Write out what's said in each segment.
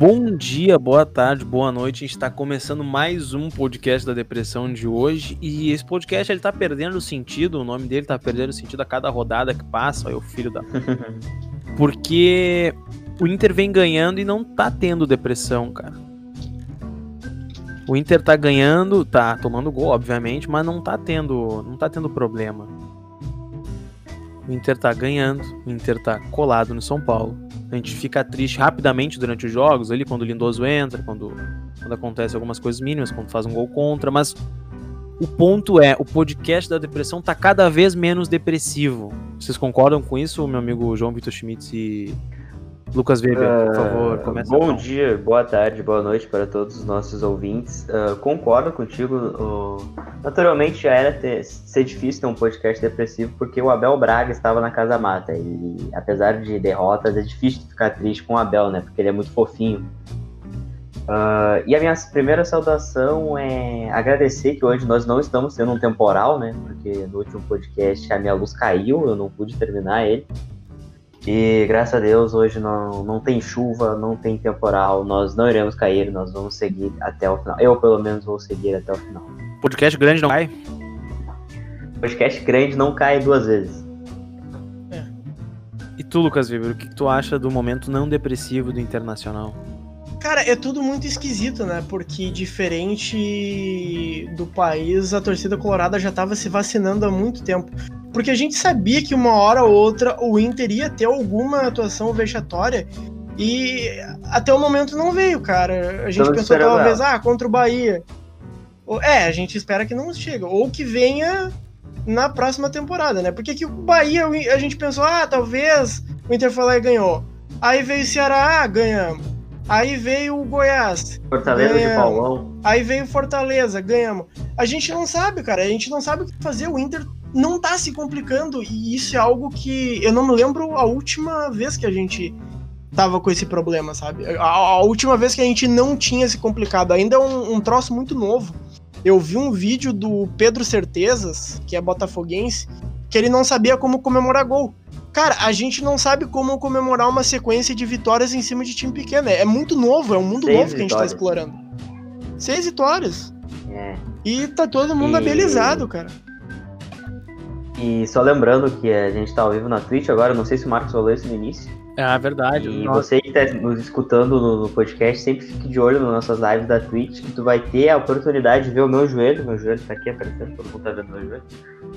Bom dia, boa tarde, boa noite. A gente está começando mais um podcast da depressão de hoje. E esse podcast ele tá perdendo sentido, o nome dele tá perdendo sentido a cada rodada que passa. Olha o filho da. Porque o Inter vem ganhando e não tá tendo depressão, cara. O Inter tá ganhando, tá tomando gol, obviamente, mas não tá tendo, não tá tendo problema. O Inter tá ganhando, o Inter tá colado no São Paulo. A gente fica triste rapidamente durante os jogos, ali quando o Lindoso entra, quando, quando acontece algumas coisas mínimas, quando faz um gol contra, mas o ponto é, o podcast da depressão tá cada vez menos depressivo. Vocês concordam com isso, meu amigo João Vitor Schmitz e Lucas Weber, por favor, Uh, começa. bom então. dia, boa tarde, boa noite para todos os nossos ouvintes. Uh, concordo contigo. uh, naturalmente já era ter- ser difícil ter um podcast depressivo porque o Abel Braga estava na Casa Mata. E apesar de derrotas, é difícil ficar triste com o Abel, né? Porque ele é muito fofinho. Uh, e a minha primeira saudação é agradecer que hoje nós não estamos tendo um temporal, né? Porque no último podcast a minha luz caiu, eu não pude terminar ele. E graças a Deus hoje não, não tem chuva, não tem temporal, nós não iremos cair, nós vamos seguir até o final. Eu pelo menos vou seguir até o final. Podcast grande não cai? Podcast grande não cai duas vezes. E tu, Lucas Weber, o que, que tu acha do momento não depressivo do Internacional? Cara, é tudo muito esquisito, né? Porque diferente do país, a torcida colorada já tava se vacinando há muito tempo. Porque a gente sabia que uma hora ou outra o Inter ia ter alguma atuação vexatória e até o momento não veio, cara. A gente Estamos pensou talvez, ah, contra o Bahia. É, a gente espera que não chegue. Ou que venha na próxima temporada, né? Porque que o Bahia, a gente pensou, ah, talvez o Inter foi lá e ganhou. Aí veio o Ceará, ah, ganhamos. Aí veio o Goiás, Fortaleza de Ganhamos. Paulão. aí veio o Fortaleza, ganhamos. A gente não sabe, cara, a gente não sabe o que fazer. O Inter não tá se complicando e isso é algo que eu não me lembro a última vez que a gente tava com esse problema, sabe? A, a última vez que a gente não tinha se complicado. Ainda é um, um troço muito novo. Eu vi um vídeo do Pedro Certezas, que é botafoguense, que ele não sabia como comemorar gol. Cara, a gente não sabe como comemorar uma sequência de vitórias em cima de time pequeno. É, é muito novo, é um mundo Seis novo que a gente tá vitórias. explorando. Seis vitórias. É. E tá todo mundo E- abelizado, cara. E só lembrando que a gente tá ao vivo na Twitch agora, não sei se o Marcos falou isso no início. É verdade. E Nossa, você que tá nos escutando no, no podcast, sempre fique de olho nas nossas lives da Twitch, que tu vai ter a oportunidade de ver o meu joelho. Meu joelho tá aqui aparecendo, todo mundo tá vendo meu joelho.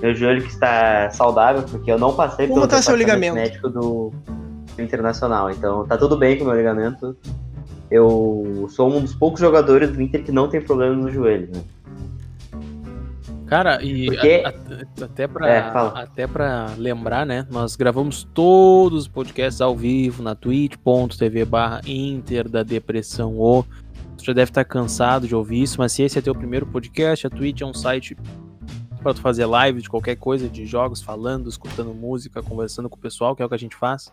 Meu joelho que está saudável, porque eu não passei Como pelo tá seu ligamento? médico do, do Internacional. Então tá tudo bem com o meu ligamento. Eu sou um dos poucos jogadores do Inter que não tem problema no joelho. Né? Cara, e Porque- a- a- até, pra, É, até pra lembrar, né? Nós gravamos todos os podcasts ao vivo na twitch.tv barra Inter da Depressão O. Tu já deve estar cansado de ouvir isso, mas se esse é teu primeiro podcast, a Twitch é um site para tu fazer live de qualquer coisa, de jogos, falando, escutando música, conversando com o pessoal, que é o que a gente faz.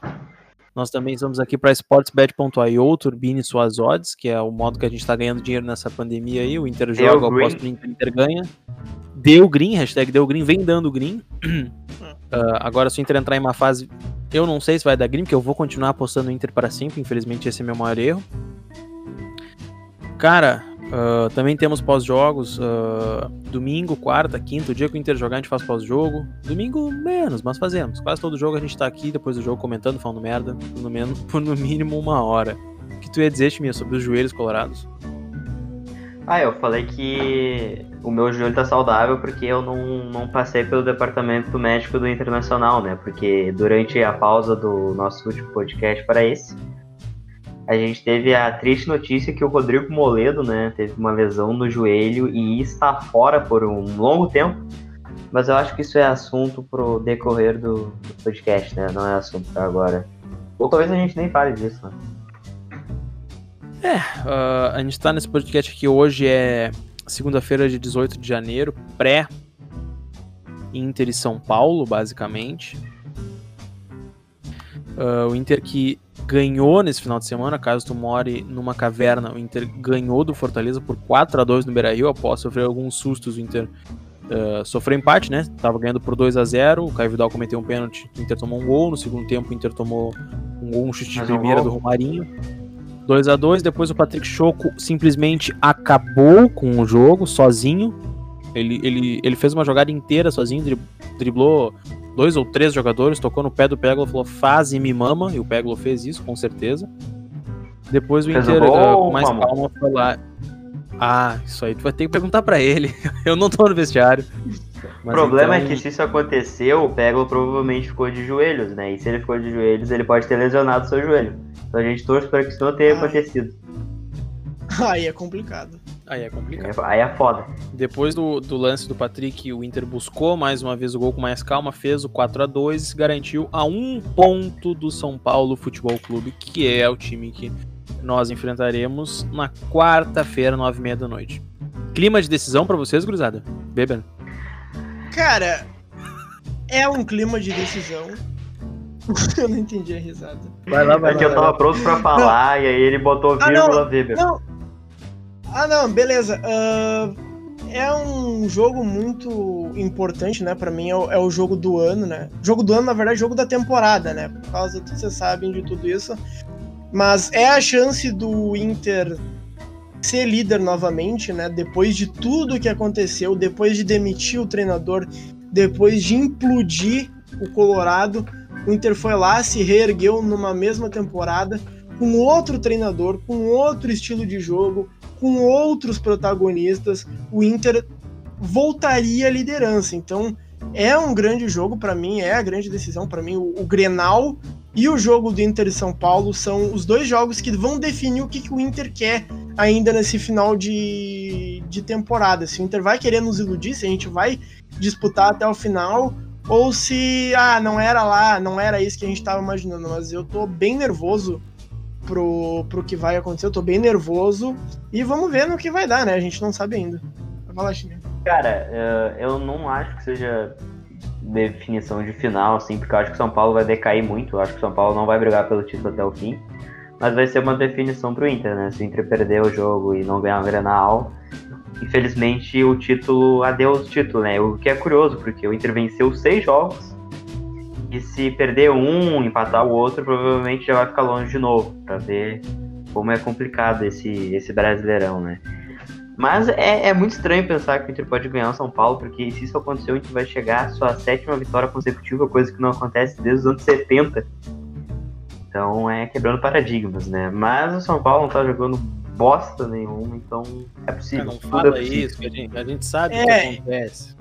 Nós também estamos aqui para sportsbet.io, turbine suas odds, que é o modo que a gente está ganhando dinheiro nessa pandemia aí. O Inter joga, eu green. aposto Inter, o Inter ganha. Deu green, hashtag deu green, vem dando green. Ah, agora, se o Inter entrar em uma fase, eu não sei se vai dar green, porque eu vou continuar apostando no Inter para sempre. Infelizmente, esse é meu maior erro. Cara, ah, também temos pós-jogos. ah, domingo, quarta, quinta, o dia que o Inter jogar, a gente faz pós-jogo. Domingo, menos, mas fazemos. Quase todo jogo a gente tá aqui depois do jogo comentando, falando merda, por no, menos, por no mínimo uma hora. O que tu ia dizer, Chiminha, sobre os joelhos colorados? Ah, eu falei que o meu joelho tá saudável porque eu não, não passei pelo departamento médico do Internacional, né? Porque durante a pausa do nosso último podcast para esse, a gente teve a triste notícia que o Rodrigo Moledo, né, teve uma lesão no joelho e está fora por um longo tempo. Mas eu acho que isso é assunto pro decorrer do, do podcast, né? Não é assunto pra agora. Ou talvez a gente nem fale disso, né? Ah, a gente tá nesse podcast aqui hoje, é segunda-feira de 18 de janeiro, pré Inter e São Paulo, basicamente. Ah, o Inter que ganhou nesse final de semana, caso tu more numa caverna, o Inter ganhou do Fortaleza por 4 a 2 no Beira-Rio, após sofrer alguns sustos, o Inter ah, sofreu empate, né? Tava ganhando por 2 a 0 o Caio Vidal cometeu um pênalti, o Inter tomou um gol, no segundo tempo o Inter tomou um gol, um chute de primeira do Romarinho. 2 a 2 depois o Patrick Choco simplesmente acabou com o jogo sozinho. Ele, ele, ele fez uma jogada inteira sozinho, driblou dois ou três jogadores, tocou no pé do Peglo, falou faz e me mama, e o Peglo fez isso, com certeza. Depois o Fez Inter, uh, com mais Mamão? calma, foi lá. Ah, isso aí tu vai ter que perguntar pra ele. Eu não tô no vestiário. O problema então- é que se isso aconteceu, o Peglo provavelmente ficou de joelhos, né? E se ele ficou de joelhos, ele pode ter lesionado seu joelho. Então a gente torce para que isso não tenha Ah. acontecido. Aí é complicado. Aí é complicado. Aí é foda. Depois do, do lance do Patrick, o Inter buscou mais uma vez o gol com mais calma, fez o 4 a 2 e se garantiu a um ponto do São Paulo Futebol Clube, que é o time que nós enfrentaremos na quarta-feira, nove e meia da noite. Clima de decisão pra vocês, gurizada? Beber. Cara, é um clima de decisão. eu não entendi a risada. Vai lá, É que eu tava pronto pra falar e aí ele botou Ah, vírgula não. Weber. Não. Ah, não, beleza. Ah, é um jogo muito importante, né? Pra mim é o, é o jogo do ano, né? Jogo do ano, na verdade, jogo da temporada, né? Por causa de vocês sabem de tudo isso. Mas é a chance do Inter ser líder novamente, né? Depois de tudo que aconteceu, depois de demitir o treinador, depois de implodir o Colorado, o Inter foi lá, se reergueu numa mesma temporada, com outro treinador, com outro estilo de jogo, com outros protagonistas, o Inter voltaria à liderança. Então, é um grande jogo para mim, é a grande decisão para mim. O, o Grenal e o jogo do Inter e São Paulo são os dois jogos que vão definir o que, que o Inter quer ainda nesse final de, de temporada. Se o Inter vai querer nos iludir, se a gente vai disputar até o final, ou se, ah, não era lá, não era isso que a gente estava imaginando. Mas eu tô bem nervoso pro, pro que vai acontecer, eu tô bem nervoso e vamos ver no que vai dar, né? A gente não sabe ainda. Vai Chininho. Cara, eh, eu não acho que seja definição de final, assim, porque eu acho que o São Paulo vai decair muito. Eu acho que o São Paulo não vai brigar pelo título até o fim. Mas vai ser uma definição pro Inter, né? Se o Inter perder o jogo e não ganhar o Grenal, infelizmente o título, adeus título, né? O que é curioso, porque o Inter venceu seis jogos e se perder um, empatar o outro, provavelmente já vai ficar longe de novo, pra ver como é complicado esse, esse brasileirão, né? Mas é, é muito estranho pensar que o Inter pode ganhar o São Paulo, porque se isso acontecer, o Inter vai chegar à sua sétima vitória consecutiva, coisa que não acontece desde os anos 70. Então é quebrando paradigmas, né? Mas o São Paulo não tá jogando bosta nenhuma, então é possível. não fala é possível. isso, que a gente, a gente sabe o É. que acontece.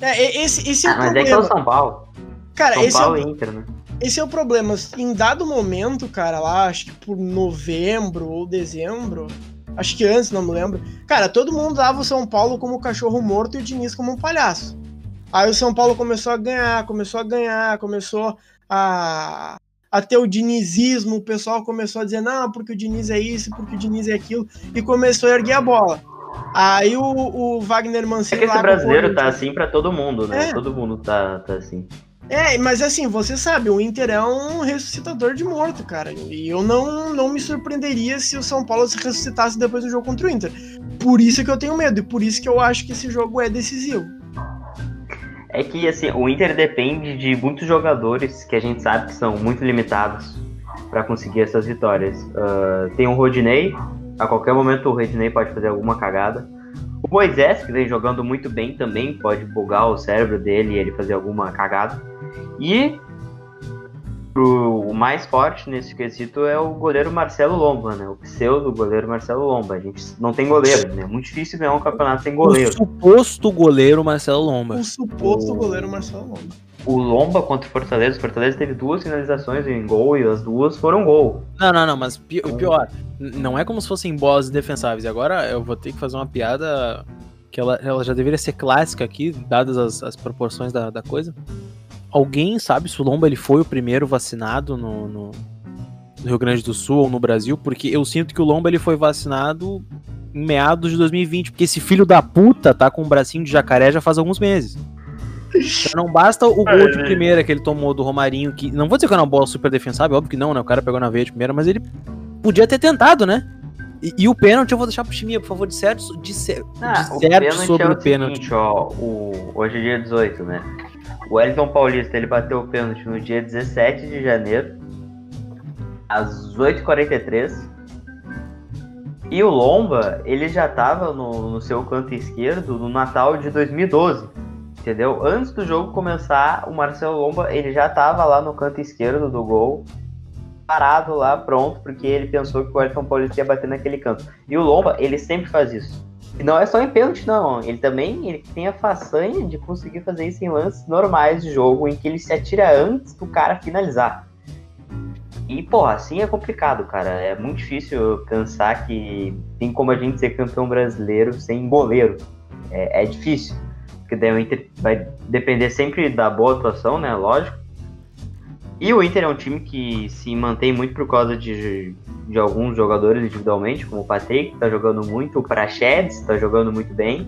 É, esse, esse é o Ah, mas é problema. que é o São Paulo. Cara, São esse é, Paulo o, e Inter, né? esse é o problema. Em dado momento, cara, lá, acho que por novembro ou dezembro, acho que antes, não me lembro. Cara, todo mundo dava o São Paulo como cachorro morto e o Diniz como um palhaço. Aí o São Paulo começou a ganhar, começou a ganhar, começou a, a ter o dinizismo, o pessoal começou a dizer, não, porque o Diniz é isso, porque o Diniz é aquilo, e começou a erguer a bola. Aí o, o Wagner É Mancini... que esse o brasileiro tá assim pra todo mundo, né? É. Todo mundo tá, tá assim. É, mas assim, você sabe, o Inter é um ressuscitador de morto, cara. E eu não, não me surpreenderia se o São Paulo se ressuscitasse depois do jogo contra o Inter. Por isso que eu tenho medo, e por isso que eu acho que esse jogo é decisivo. É que assim, o Inter depende de muitos jogadores que a gente sabe que são muito limitados pra conseguir essas vitórias. Ah, tem o Rodinei, a qualquer momento o Rodinei pode fazer alguma cagada. O Moisés, que vem jogando muito bem também, pode bugar o cérebro dele e ele fazer alguma cagada. E o mais forte nesse quesito é o goleiro Marcelo Lomba, né? O pseudo goleiro Marcelo Lomba. A gente não tem goleiro, né? É muito difícil ganhar um campeonato sem goleiro. O suposto goleiro Marcelo Lomba. O suposto O- goleiro Marcelo Lomba. o Lomba contra o Fortaleza. O Fortaleza teve duas finalizações em gol e as duas foram gol. Não, não, não, mas pi- o pior, n- não é como se fossem bolas indefensáveis. E agora eu vou ter que fazer uma piada que ela, ela já deveria ser clássica aqui, dadas as, as proporções da, da coisa. Alguém sabe se o Lomba ele foi o primeiro vacinado no, no- no Rio Grande do Sul ou no Brasil? Porque eu sinto que o Lomba ele foi vacinado em meados de 2020, porque esse filho da puta tá com um bracinho de jacaré já faz alguns meses. Então não basta o gol de primeira que ele tomou do Romarinho, que não vou dizer que era uma bola super defensável, óbvio que não, né? O cara pegou na veia de primeira, mas ele podia ter tentado, né? E, e o pênalti eu vou deixar pro Chiminha, por favor, de certo, de, cer- Ah, de o certo pênalti sobre é o o pênalti. seguinte, ó. O, hoje é dia 18, né? O Wellington Paulista, ele bateu o pênalti no dia 17 de janeiro, às 8h43. E o Lomba, ele já tava no, no seu canto esquerdo no Natal de 2012. Entendeu? Antes do jogo começar, o Marcelo Lomba, ele já tava lá no canto esquerdo do gol, parado lá, pronto, porque ele pensou que o Elton Paulista ia bater naquele canto. E o Lomba, ele sempre faz isso. E não é só em pênalti, não. Ele também ele tem a façanha de conseguir fazer isso em lances normais de jogo, em que ele se atira antes do cara finalizar. E, porra, assim é complicado, cara. É muito difícil pensar que tem como a gente ser campeão brasileiro sem goleiro. É, é difícil. Porque daí o Inter vai depender sempre da boa atuação, né? Lógico. E o Inter é um time que se mantém muito por causa de, de alguns jogadores individualmente, como o Patrick, que tá jogando muito, o Prachedes tá jogando muito bem.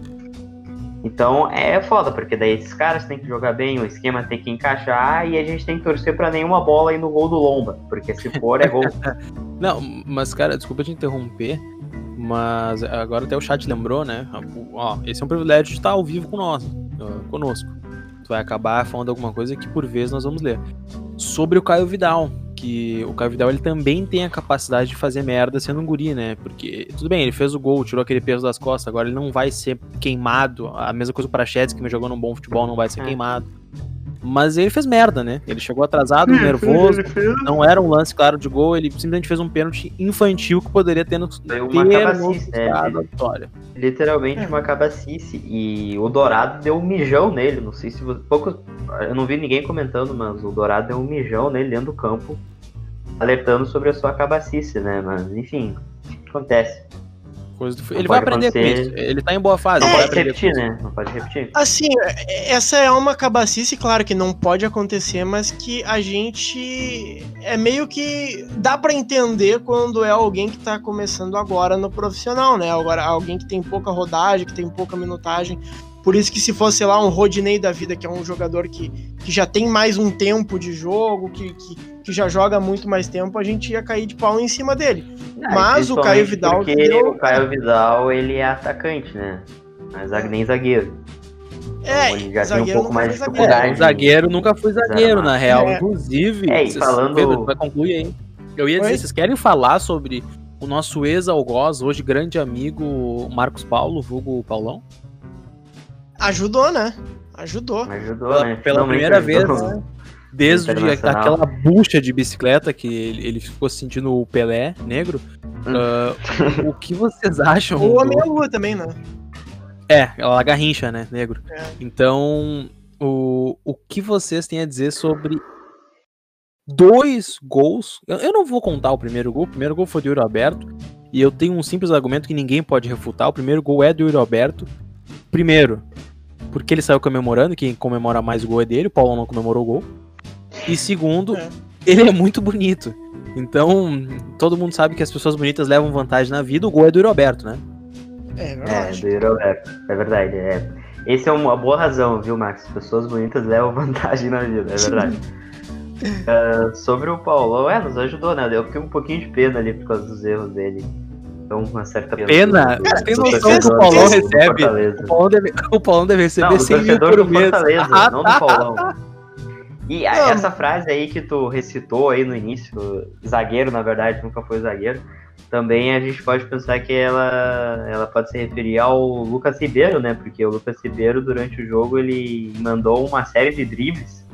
Então é foda, porque daí esses caras têm que jogar bem, o esquema tem que encaixar e a gente tem que torcer para nenhuma bola ir no gol do Lomba, porque se for é gol. Não, mas cara, desculpa te interromper, mas agora até o chat lembrou, né? Ó, esse é um privilégio de estar ao vivo com nós, conosco. Vai acabar falando alguma coisa que por vezes nós vamos ler. Sobre o Caio Vidal, que o Caio Vidal ele também tem a capacidade de fazer merda sendo um guri, né? Porque, tudo bem, ele fez o gol, tirou aquele peso das costas, agora ele não vai ser queimado. A mesma coisa para Prachedes, que me jogou num bom futebol, não vai ser é. queimado. Mas ele fez merda, né? Ele chegou atrasado, nervoso, não era um lance claro de gol, ele simplesmente fez um pênalti infantil que poderia ter no, ter uma cabacice, né? a vitória. Literalmente é. uma cabacice. E o Dourado deu um mijão nele. Não sei se você. Pouco, eu não vi ninguém comentando, mas o Dourado deu um mijão nele dentro do campo alertando sobre a sua cabacice, né? Mas, enfim, acontece. Do... Ele vai aprender acontecer... com isso. Ele tá em boa fase. Não pode repetir, né? Não pode repetir. Assim, essa é uma cabacice, claro, que não pode acontecer, mas que a gente é meio que dá para entender quando é alguém que tá começando agora no profissional, né? Agora, alguém que tem pouca rodagem, que tem pouca minutagem. Por isso que se fosse, sei lá, um Rodney da vida, que é um jogador que, que já tem mais um tempo de jogo, que, que, que já joga muito mais tempo, a gente ia cair de pau em cima dele. Mas o Caio Vidal. Porque deu... o Caio Vidal, ele é atacante, né? Mas nem zagueiro. É, então, já tem um pouco mais de dificuldade. É, zagueiro nunca foi zagueiro, na real. É. Inclusive, é, falando... Pedro, vai concluir aí. Eu ia dizer, Oi? vocês querem falar sobre o nosso ex-algoz, hoje grande amigo Marcos Paulo, vulgo Paulão? Ajudou, né? Ajudou. Ajudou, né? Pela primeira vez, né? Desde aquela bucha de bicicleta que ele, ele ficou sentindo o Pelé negro. Uh, o que vocês acham? O Homem-Lua também, né? É, ela garrincha, né, negro. É. Então, o, o que vocês têm a dizer sobre dois gols? Eu, eu não vou contar o primeiro gol, o primeiro gol foi do Yuri Alberto, e eu tenho um simples argumento que ninguém pode refutar, o primeiro gol é do Yuri Alberto. Primeiro, porque ele saiu comemorando, quem comemora mais o gol é dele, o Paulo não comemorou o gol. E segundo, é. ele é muito bonito. Então, todo mundo sabe que as pessoas bonitas levam vantagem na vida, o gol é do Roberto, né? É, verdade. É, do Roberto, é verdade. É. Esse é uma boa razão, viu, Max? Pessoas bonitas levam vantagem na vida, é verdade. uh, sobre o Paulo, é, nos ajudou, né? Eu fiquei um pouquinho de pena ali por causa dos erros dele. Então, uma certa pena. Pena? Do, Cara, tem noção que o Paulão recebe? O Paulão, deve, o Paulão deve receber não, 100 mil por mês. Ah, não do Paulão. E não. essa frase aí que tu recitou aí no início, zagueiro, na verdade, nunca foi zagueiro, também a gente pode pensar que ela, ela pode se referir ao Lucas Ribeiro, né? Porque o Lucas Ribeiro, durante o jogo, ele mandou uma série de dribles.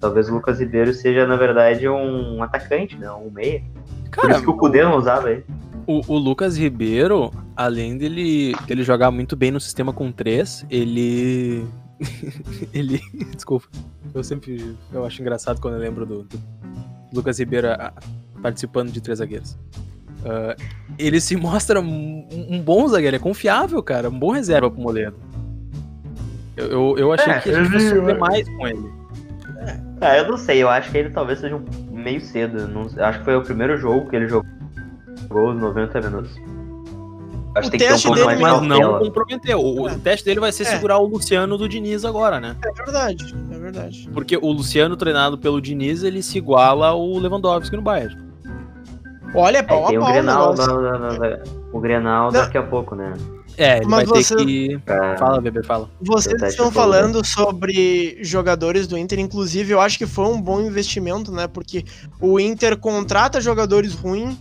Talvez o Lucas Ribeiro seja, na verdade, um atacante, né? Um meia. Cara, Por isso que o Cudê não usava ele. O, o, Lucas Ribeiro, além dele, dele jogar muito bem no sistema com três, ele. ele. Desculpa. Eu sempre. Eu acho engraçado quando eu lembro do, do Lucas Ribeiro a, participando de três zagueiros. Uh, ele se mostra um, um, bom zagueiro, é confiável, cara. Um bom reserva pro Moledo. Eu, eu, eu achei é, que a gente fosse sofrer mais com ele. É, eu não sei, eu acho que ele talvez seja um meio cedo. Não, acho que foi o primeiro jogo que ele jogou os 90 minutos. Acho o que ter um mais Mas não comprometeu. O, é. o, teste dele vai ser é. segurar o Luciano do Diniz agora, né? É verdade, é verdade. Porque o Luciano, treinado pelo Diniz, ele se iguala ao Lewandowski no Bayern. Olha, é pau é, tem o Grenal, da, da, da, o Grenal daqui a pouco, né? É, ele Mas vai você... ter que... Fala, bebê, fala. Vocês estão falando sobre jogadores do Inter, inclusive eu acho que foi um bom investimento, né? Porque o Inter contrata jogadores ruins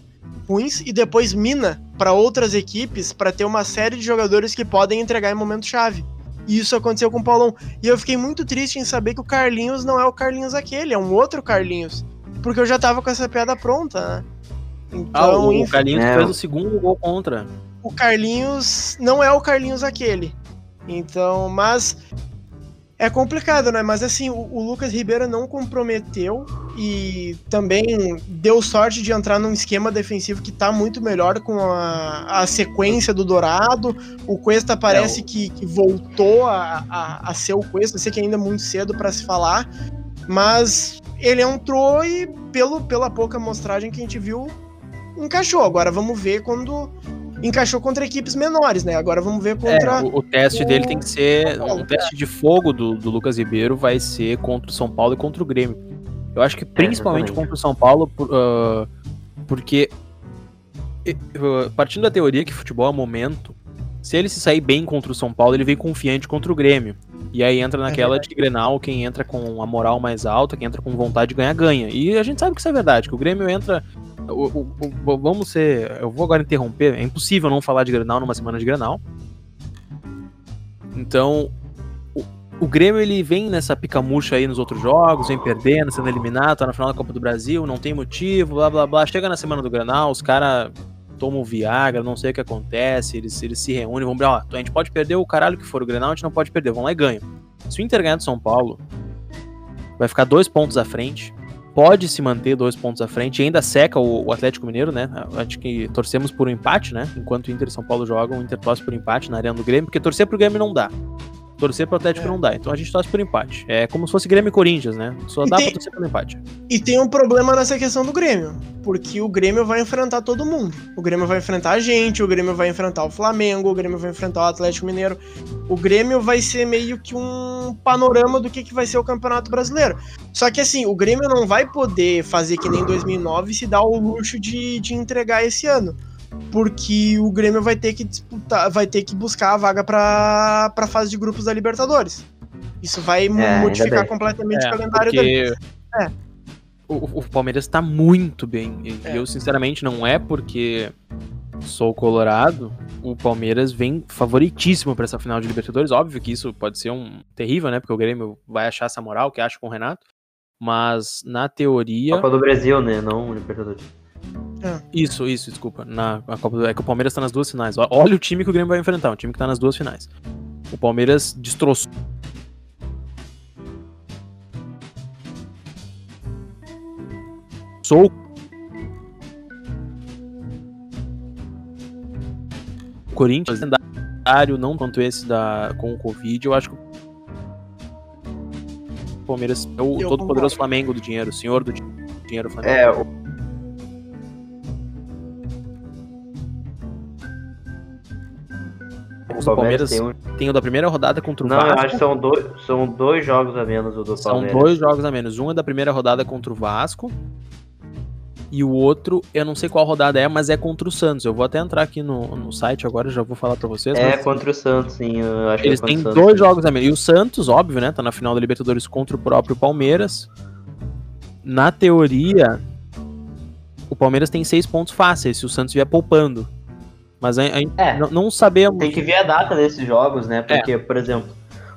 ruins e depois mina para outras equipes para ter uma série de jogadores que podem entregar em momento chave. E isso aconteceu com o Paulão. E eu fiquei muito triste em saber que o Carlinhos não é o Carlinhos aquele, é um outro Carlinhos. Porque eu já tava com essa piada pronta, né? Então, ah, o, enfim, Carlinhos é. fez o segundo gol contra. O Carlinhos não é o Carlinhos aquele. Então, mas é complicado, né? Mas assim, o, o, Lucas Ribeiro não comprometeu e também deu sorte de entrar num esquema defensivo que tá muito melhor com a, a sequência do Dourado. O Cuesta parece é, o... que, que, voltou a, a, a, ser o Cuesta. Eu sei que ainda é muito cedo para se falar, mas ele entrou e, pelo, pela pouca amostragem que a gente viu, encaixou. Agora vamos ver quando encaixou contra equipes menores, né? Agora vamos ver contra. É, o, o, teste o... dele tem que ser. Um teste de fogo do, do Lucas Ribeiro vai ser contra o São Paulo e contra o Grêmio. Eu acho que principalmente é, contra o São Paulo, uh, porque. Uh, partindo da teoria que futebol é momento, se ele se sair bem contra o São Paulo, ele vem confiante contra o Grêmio. E aí entra é naquela é de Grenal, quem entra com a moral mais alta, quem entra com vontade de ganhar, ganha. E a gente sabe que isso é verdade, que o Grêmio entra o, o, vamos ser. Eu vou agora interromper. É impossível não falar de Grenal numa semana de Grenal. Então, o, o Grêmio ele vem nessa picamucha aí nos outros jogos, vem perdendo, sendo eliminado, tá na final da Copa do Brasil, não tem motivo, blá blá blá. Chega na semana do Grenal, os caras tomam Viagra, não sei o que acontece, eles, eles se reúnem, vão ó, a gente pode perder o caralho que for o Grenal, a gente não pode perder, vão lá e ganham. Se o Inter ganhar do São Paulo, vai ficar dois pontos à frente pode se manter dois pontos à frente ainda seca o, o, Atlético Mineiro, né? Acho que torcemos por um empate, né? Enquanto o Inter e São Paulo jogam, o Inter torce por empate na arena do Grêmio, porque torcer pro Grêmio não dá. Torcer pro Atlético é. não dá. Então a gente torce por empate. É como se fosse Grêmio e Corinthians, né? Só e dá tem, pra torcer pelo empate. E tem um problema nessa questão do Grêmio. Porque o Grêmio vai enfrentar todo mundo. O Grêmio vai enfrentar a gente, o Grêmio vai enfrentar o Flamengo, o Grêmio vai enfrentar o Atlético Mineiro. O Grêmio vai ser meio que um panorama do que, que vai ser o Campeonato Brasileiro. Só que assim, o Grêmio não vai poder fazer que nem 2009 se dar o luxo de, de entregar esse ano porque o Grêmio vai ter que disputar, vai ter que buscar a vaga para a fase de grupos da Libertadores. Isso vai é, modificar completamente é, o calendário porque... É. O, o, Palmeiras está muito bem. E é. eu, sinceramente, não é porque sou colorado. O Palmeiras vem favoritíssimo para essa final de Libertadores. Óbvio que isso pode ser um terrível, né? Porque o Grêmio vai achar essa moral que acha com o Renato. Mas na teoria. Copa do Brasil, né? Não Libertadores. É. Isso, isso, desculpa. Na, Copa do... É que o Palmeiras tá nas duas finais. Olha o time que o Grêmio vai enfrentar, um time que tá nas duas finais. O Palmeiras destroçou. Sou Corinthians lendário, não quanto esse da com o Covid, eu acho que o Palmeiras é o todo poderoso Flamengo do dinheiro, o senhor do dinheiro Flamengo. É, o o Palmeiras, tem, um... tem, o da primeira rodada contra o Não, Vasco. Não, acho que são dois, são dois jogos a menos o do são Palmeiras. São dois jogos a menos. Um é da primeira rodada contra o Vasco. E o outro, eu não sei qual rodada é, mas é contra o Santos. Eu vou até entrar aqui no, no site agora, já vou falar para vocês. É mas... contra o Santos, sim. Eles é têm dois jogos a menos. E o Santos, óbvio, né? Tá na final da Libertadores contra o próprio Palmeiras. Na teoria, o Palmeiras tem seis pontos fáceis se o Santos vier poupando. Mas a, a, é, não, não sabemos. Tem que ver a data desses jogos, né? Porque, é. por exemplo,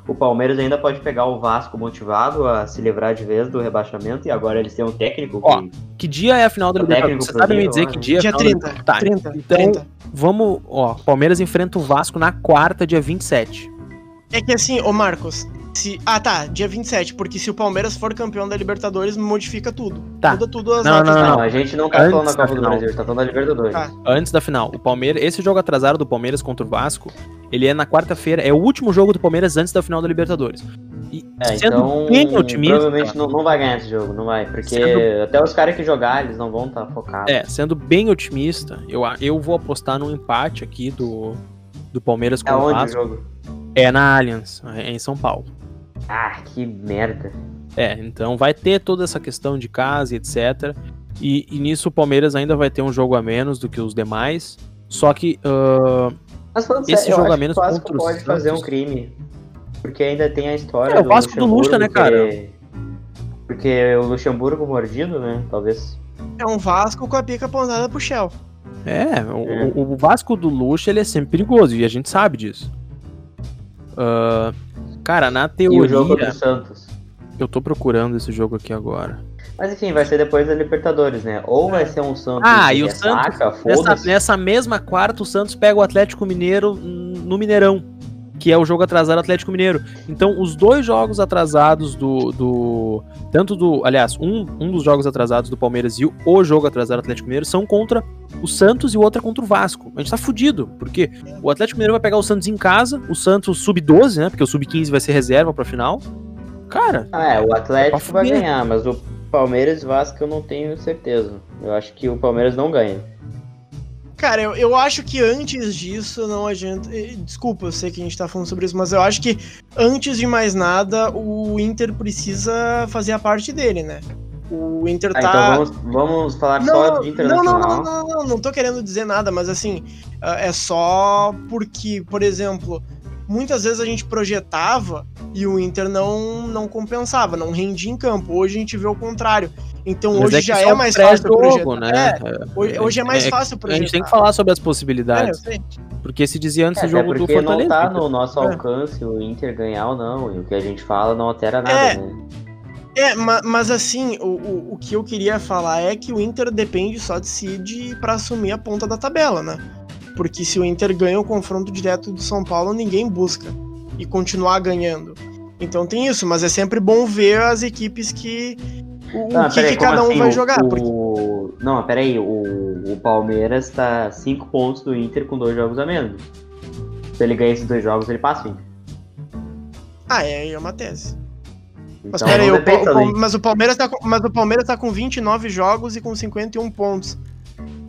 o Palmeiras ainda pode pegar o Vasco motivado a se livrar de vez do rebaixamento e agora eles têm um técnico. Ó, que, que dia é a final da Libertadores? Você sabe me dizer que dia dia é a final 30, da... tá, 30, então, 30. vamos, ó, Palmeiras enfrenta o Vasco na quarta, dia 27. É que assim, ô Marcos, se, ah, tá, dia 27, porque se o Palmeiras for campeão da Libertadores, modifica tudo. Tá. Muda tudo as não, não, não, não, a gente não tá Antes falando da Copa do Brasil, a gente tá falando da Libertadores. Tá. Antes da final, o Palmeiras, esse jogo atrasado do Palmeiras contra o Vasco, ele é na quarta-feira, é o último jogo do Palmeiras antes da final da Libertadores. E é, sendo então, bem otimista. Provavelmente não, não vai ganhar esse jogo, não vai, porque sendo... até os caras que jogar, eles não vão estar tá focados. É, sendo bem otimista, eu, eu vou apostar num empate aqui do, do Palmeiras com é o Vasco. O jogo? É na Allianz, é em São Paulo. Ah, que merda. É, então vai ter toda essa questão de casa e etc. E, e, nisso o Palmeiras ainda vai ter um jogo a menos do que os demais. Só que uh, esse sério, jogo a menos contra pode Santos... fazer um crime. Porque ainda tem a história. É, o Vasco do Lucha, né, cara? Porque o Luxemburgo mordido, né? Talvez. É um Vasco com a pica apontada pro Shell. É, o, o Vasco do Luxo ele é sempre perigoso e a gente sabe disso. Uh, cara, na teoria. E o jogo do Santos. Eu tô procurando esse jogo aqui agora. Mas enfim, vai ser depois da Libertadores, né? Ou vai ser um Santos ah, e o Santos, nessa, nessa mesma quarta, o Santos pega o Atlético Mineiro no Mineirão que é o jogo atrasado Atlético Mineiro. Então, os dois jogos atrasados do. do tanto do. Aliás, um, um dos jogos atrasados do Palmeiras e o, o jogo atrasado Atlético Mineiro são contra o Santos e o outro é contra o Vasco. A gente tá fudido, porque o Atlético Mineiro vai pegar o Santos em casa, o Santos sub-12, né? Porque o sub-15 vai ser reserva pra final. Cara. Ah, é, o Atlético vai ganhar, mas o Palmeiras e Vasco eu não tenho certeza. Eu acho que o Palmeiras não ganha. Cara, eu, eu acho que antes disso não adianta. Eh, desculpa, eu sei que a gente tá falando sobre isso, mas eu acho que antes de mais nada, o Inter precisa fazer a parte dele, né? O Inter ah, tá. Então vamos, vamos falar não, só de internacional. Não, não, não, não, não, tô querendo dizer nada, mas assim, é só porque, por exemplo, muitas vezes a gente projetava e o Inter não, não compensava, não rendia em campo. Hoje a gente vê o contrário. Então Mas hoje é já é mais fácil jogo, né? É, hoje, hoje, é mais é, fácil projetar. A gente tem que falar sobre as possibilidades. É, porque se dizia antes é, o jogo do Fortaleza. não tá no nosso é. alcance o Inter ganhar ou não. E o que a gente fala não altera nada, é. né? É, mas assim, o, o, o que eu queria falar é que o Inter depende só de si de, pra assumir a ponta da tabela, né? Porque se o Inter ganha o confronto direto do São Paulo, ninguém busca. E continuar ganhando. Então tem isso, mas é sempre bom ver as equipes que. O, ah, que, que cada um assim? vai jogar. O, porque... Não, peraí, o, o Palmeiras tá 5 pontos do Inter com dois jogos a menos. Se ele ganhar esses dois jogos, ele passa o Inter. Ah, é, é uma tese. Então, mas peraí, o, o, mas, o Palmeiras tá com, mas o Palmeiras tá com 29 jogos e com 51 pontos.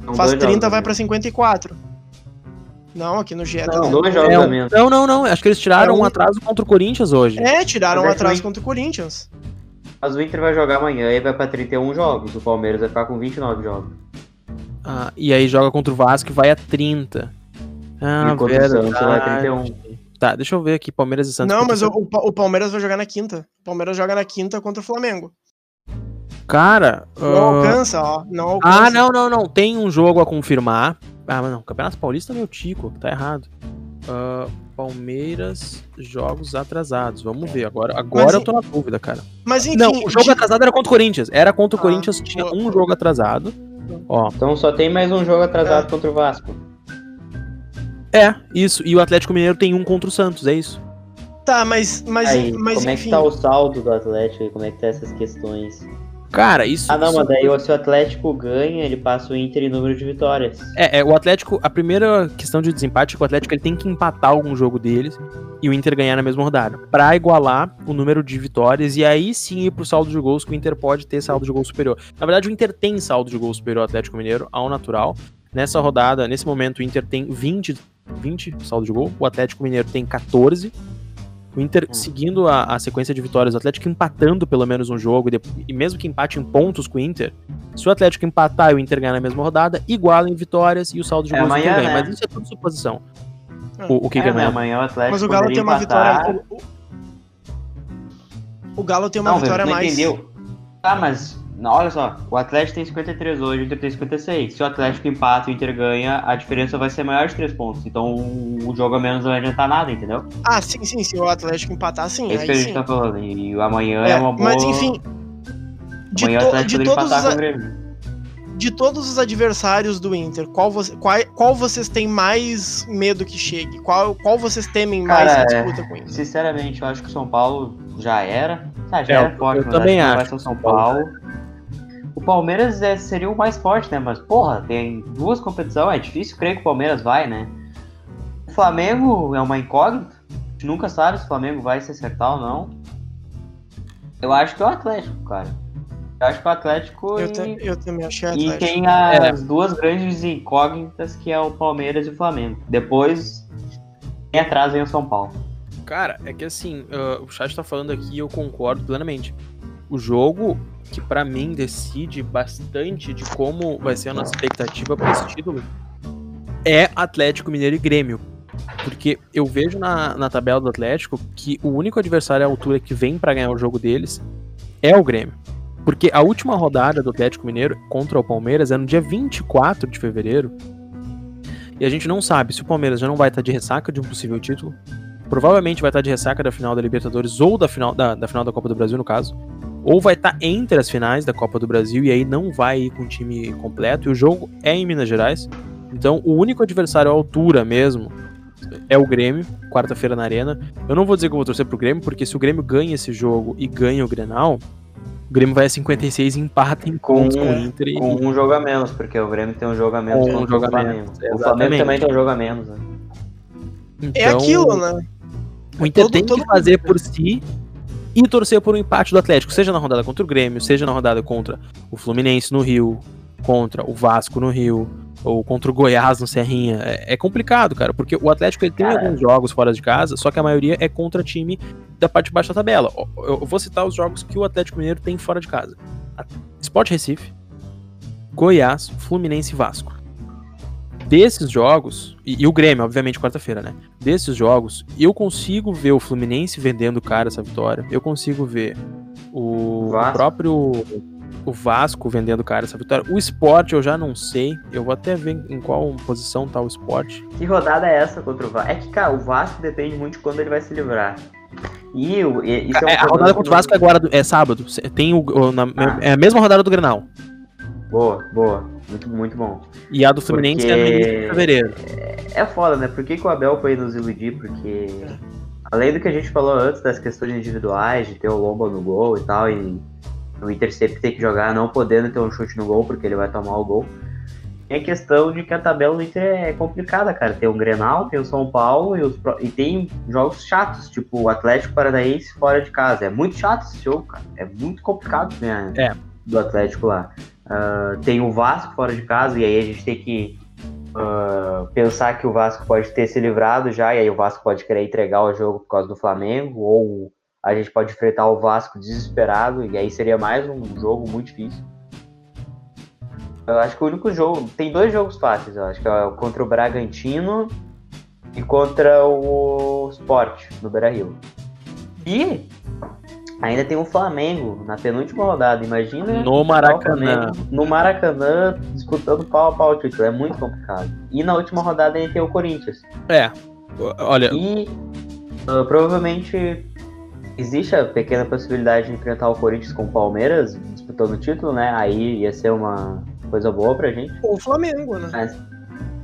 São Faz 30, vai pra 54. Não, aqui no GE não, tá dois jogos é, menos. Não, não, não. Acho que eles tiraram é um... um atraso contra o Corinthians hoje. É, tiraram um atraso contra o Corinthians. Mas o Inter vai jogar amanhã e vai pra 31 jogos. O Palmeiras vai ficar com 29 jogos. Ah, e aí joga contra o Vasco e vai a 30. Ah, e verdade. o Santos vai a 31. Tá, deixa eu ver aqui, Palmeiras e Santos. Não, mas o, o, Palmeiras vai jogar na quinta. O Palmeiras joga na quinta contra o Flamengo. Cara. Não uh... alcança, ó. Não alcança. Ah, não, não, não. Tem um jogo a confirmar. Ah, mas não. Campeonato Paulista é meu tico, tá errado. Uh, Palmeiras, jogos atrasados. Vamos ver. Agora, agora mas, eu tô na dúvida, cara. Mas enfim. Não, o jogo de... atrasado era contra o Corinthians. Era contra o ah, Corinthians, tinha um jogo atrasado. Ó. Então só tem mais um jogo atrasado é. contra o Vasco. É, isso. E o Atlético Mineiro tem um contra o Santos, é isso. Tá, mas. mas, Aí, mas como enfim. é que tá o saldo do Atlético? Como é que tá essas questões? Cara, isso. Ah, não, isso... mas daí se o Atlético ganha, ele passa o Inter em número de vitórias. É, é, o Atlético, a primeira questão de desempate é que o Atlético ele tem que empatar algum jogo deles e o Inter ganhar na mesma rodada. Pra igualar o número de vitórias e aí sim ir pro saldo de gols, que o Inter pode ter saldo de gol superior. Na verdade, o Inter tem saldo de gol superior ao Atlético Mineiro, ao natural. Nessa rodada, nesse momento, o Inter tem 20, 20 saldo de gol, o Atlético Mineiro tem 14. O Inter hum. seguindo a, a, sequência de vitórias, o Atlético empatando pelo menos um jogo, e, e, mesmo que empate em pontos com o Inter, se o Atlético empatar e o Inter ganhar na mesma rodada, iguala em vitórias e o saldo de é gols amanhã, ganha. Né? Mas isso é tudo suposição. É. O, o que, é, que é amanhã? amanhã o Atlético Mas o Galo tem uma empatar... vitória. O, o, Galo tem uma não, vitória não mais. Entendeu? Tá, mas não, olha só, o Atlético tem 53 hoje, o Inter tem 56. Se o Atlético empata e o Inter ganha, a diferença vai ser maior de 3 pontos. Então o jogo a menos não vai adiantar nada, entendeu? Ah, sim, sim. Se o Atlético empatar, sim. É isso que a gente sim. tá falando. E amanhã é, é uma boa. Mas enfim. De amanhã to, o Atlético de todos empatar os... com o Grêmio. De todos os adversários do Inter, qual, você, qual, qual vocês têm mais medo que chegue? Qual, qual vocês temem mais Cara, na disputa com isso? Sinceramente, eu acho que o São Paulo já era. Ah, já é, era forte, eu mas também acho. Vai ser o São Paulo. O Palmeiras é, seria o mais forte, né? Mas, porra, tem duas competições, é difícil crer que o Palmeiras vai, né? O Flamengo é uma incógnita. A gente nunca sabe se o Flamengo vai se acertar ou não. Eu acho que é o Atlético, cara. Eu acho que o Atlético. Eu, e... te, eu também achei Atlético. E tem as é. duas grandes incógnitas que é o Palmeiras e o Flamengo. Depois, quem atrás vem o São Paulo. Cara, é que assim, uh, o chat tá falando aqui e eu concordo plenamente. O jogo que para mim decide bastante de como vai ser a nossa expectativa para esse título é Atlético Mineiro e Grêmio. Porque eu vejo na, na tabela do Atlético que o único adversário à altura que vem para ganhar o jogo deles é o Grêmio. Porque a última rodada do Atlético Mineiro contra o Palmeiras é no dia 24 de fevereiro. E a gente não sabe se o Palmeiras já não vai estar de ressaca de um possível título. Provavelmente vai estar de ressaca da final da Libertadores ou da final da, da final da Copa do Brasil, no caso. Ou vai estar entre as finais da Copa do Brasil e aí não vai ir com o time completo. E o jogo é em Minas Gerais. Então o único adversário à altura mesmo é o Grêmio, quarta-feira na Arena. Eu não vou dizer que eu vou torcer pro Grêmio, porque se o Grêmio ganha esse jogo e ganha o Grenal, o Grêmio vai a 56 e empata em Com, pontos com o Inter. E... com um jogo a menos, porque o Grêmio tem um jogo a menos Com um jogo a menos, O Flamengo também tem um jogo a menos, né? É Então, aquilo, né? O Inter Todo- tem todo que fazer mundo- por si e torcer por um empate do Atlético, seja na rodada contra o Grêmio, seja na rodada contra o Fluminense no Rio, contra o Vasco no Rio, ou contra o Goiás no Serrinha. É, é complicado, cara, porque o Atlético ele tem alguns jogos fora de casa, só que a maioria é contra time da parte de baixo da tabela. Eu vou citar os jogos que o Atlético Mineiro tem fora de casa: Sport Recife, Goiás, Fluminense e Vasco. Desses jogos, e, e o Grêmio, obviamente, quarta-feira, né? Desses jogos, eu consigo ver o Fluminense vendendo cara essa vitória. Eu consigo ver o, o próprio o Vasco vendendo cara essa vitória. O Sport eu já não sei. Eu vou até ver em qual posição tá o Sport. Que rodada é essa contra o Vasco? É que, cara, o Vasco depende muito de quando ele vai se livrar. E, e isso é, um É, a problema rodada contra o Vasco é agora, é sábado. Tem o, o- na- Ah. é a mesma rodada do Grenal. Boa, boa. Muito, muito bom. E a do Fluminense é no Porque- início de fevereiro. É foda, né? Por que, que o Abel foi nos iludir? Porque, além do que a gente falou antes, das questões individuais, de ter o Lomba no gol e tal, e o Inter sempre tem que jogar não podendo ter um chute no gol, porque ele vai tomar o gol. Tem a questão de que a tabela do Inter é complicada, cara. Tem o Grenal, tem o São Paulo e, os e tem jogos chatos, tipo o Atlético Paranaense fora de casa. É muito chato esse jogo, cara. É muito complicado ganhar É. do Atlético lá. Ah, tem o Vasco fora de casa, e aí a gente tem que ah, pensar que o Vasco pode ter se livrado já, e aí o Vasco pode querer entregar o jogo por causa do Flamengo, ou a gente pode enfrentar o Vasco desesperado, e aí seria mais um jogo muito difícil. Eu acho que o único jogo. Tem dois jogos fáceis, eu acho que é contra o Bragantino e contra o Sport, no Beira Rio. E ainda tem o Flamengo na penúltima rodada. Imagina No Maracanã. Flamengo no Maracanã disputando pau a pau o título. É muito complicado. E na última rodada ainda tem o Corinthians. É. Olha, E ah, provavelmente existe a pequena possibilidade de enfrentar o Corinthians com o Palmeiras disputando o título, né? Aí ia ser uma coisa boa pra gente. Ou o Flamengo, né? Mas,